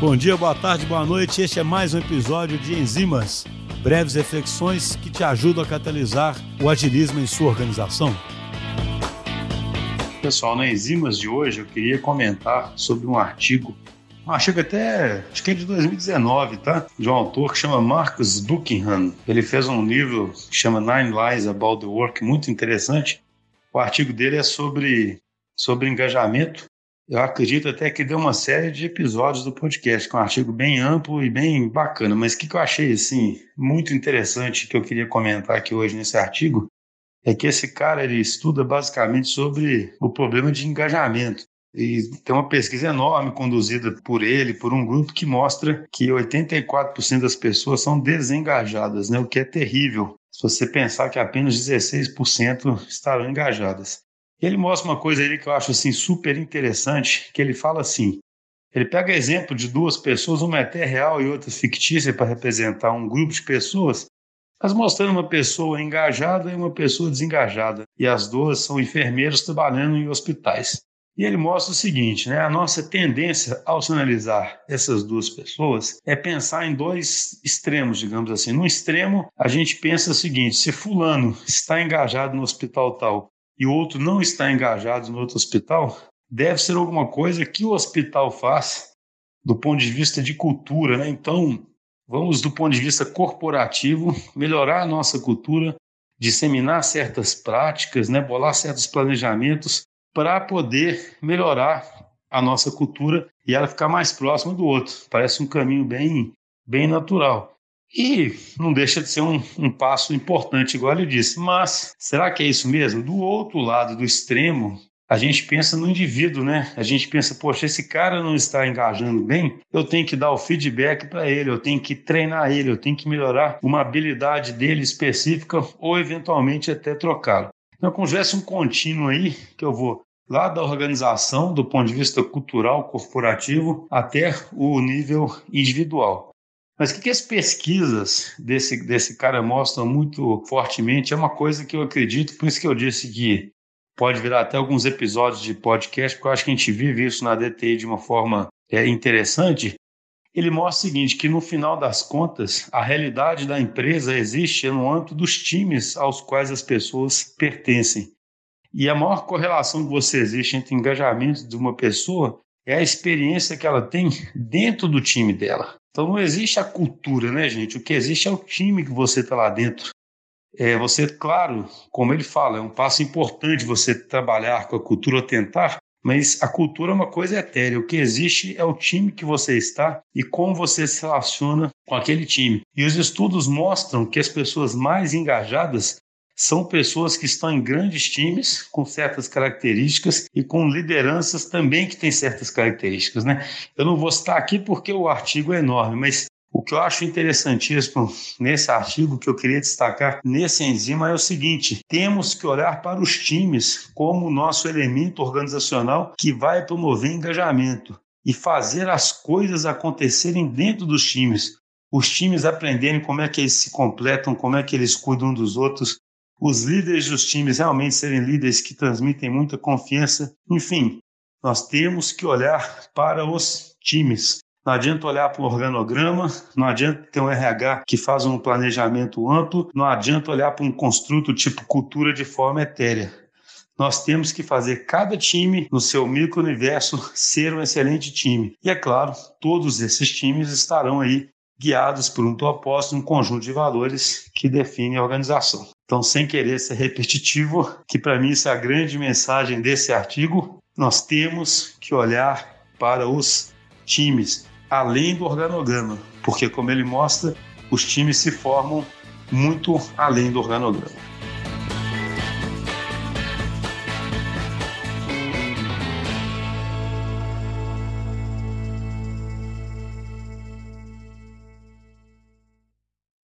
Bom dia, boa tarde, boa noite. Este é mais um episódio de Enzimas, breves reflexões que te ajudam a catalisar o agilismo em sua organização. Pessoal, na Enzimas de hoje eu queria comentar sobre um artigo, um artigo até, acho que é de 2019, tá? De um autor que chama Marcus Buckingham. Ele fez um livro que chama Nine Lies About the Work, muito interessante. O artigo dele é sobre, sobre engajamento eu acredito até que deu uma série de episódios do podcast, com um artigo bem amplo e bem bacana. Mas o que, que eu achei assim, muito interessante que eu queria comentar aqui hoje nesse artigo é que esse cara ele estuda basicamente sobre o problema de engajamento. E tem uma pesquisa enorme conduzida por ele, por um grupo que mostra que 84% das pessoas são desengajadas, né? o que é terrível se você pensar que apenas 16% estarão engajadas. Ele mostra uma coisa aí que eu acho assim super interessante, que ele fala assim, ele pega exemplo de duas pessoas, uma é até real e outra fictícia para representar um grupo de pessoas, mas mostrando uma pessoa engajada e uma pessoa desengajada, e as duas são enfermeiros trabalhando em hospitais. E ele mostra o seguinte, né? A nossa tendência ao analisar essas duas pessoas é pensar em dois extremos, digamos assim. No extremo, a gente pensa o seguinte: se fulano está engajado no hospital tal e o outro não está engajado no outro hospital, deve ser alguma coisa que o hospital faz do ponto de vista de cultura, né? Então, vamos do ponto de vista corporativo melhorar a nossa cultura, disseminar certas práticas, né? Bolar certos planejamentos para poder melhorar a nossa cultura e ela ficar mais próxima do outro. Parece um caminho bem bem natural. E não deixa de ser um, um, passo importante, igual ele disse. Mas será que é isso mesmo? Do outro lado, do extremo, a gente pensa no indivíduo, né? A gente pensa, poxa, esse cara não está engajando bem, eu tenho que dar o feedback para ele, eu tenho que treinar ele, eu tenho que melhorar uma habilidade dele específica ou eventualmente até trocá-lo. Então, tivesse um contínuo aí, que eu vou lá da organização, do ponto de vista cultural, corporativo, até o nível individual. Mas o que, que as pesquisas desse, desse cara mostram muito fortemente é uma coisa que eu acredito, por isso que eu disse que pode virar até alguns episódios de podcast, porque eu acho que a gente vive isso na DTI de uma forma é, interessante. Ele mostra o seguinte, que no final das contas, a realidade da empresa existe no âmbito dos times aos quais as pessoas pertencem. E a maior correlação que você existe entre engajamento de uma pessoa é a experiência que ela tem dentro do time dela. Então não existe a cultura, né, gente? O que existe é o time que você está lá dentro. É, você, claro, como ele fala, é um passo importante você trabalhar com a cultura tentar, mas a cultura é uma coisa etérea. O que existe é o time que você está e como você se relaciona com aquele time. E os estudos mostram que as pessoas mais engajadas são pessoas que estão em grandes times com certas características e com lideranças também que têm certas características, né? Eu não vou citar aqui porque o artigo é enorme, mas o que eu acho interessantíssimo nesse artigo que eu queria destacar nesse enzima é o seguinte: temos que olhar para os times como nosso elemento organizacional que vai promover engajamento e fazer as coisas acontecerem dentro dos times. Os times aprenderem como é que eles se completam, como é que eles cuidam dos outros, os líderes dos times realmente serem líderes que transmitem muita confiança. Enfim, nós temos que olhar para os times. Não adianta olhar para o organograma, não adianta ter um RH que faz um planejamento amplo, não adianta olhar para um construto tipo cultura de forma etérea. Nós temos que fazer cada time no seu micro-universo ser um excelente time. E é claro, todos esses times estarão aí guiados por um propósito, um conjunto de valores que define a organização. Então, sem querer ser repetitivo, que para mim isso é a grande mensagem desse artigo, nós temos que olhar para os times, além do organograma, porque, como ele mostra, os times se formam muito além do organograma.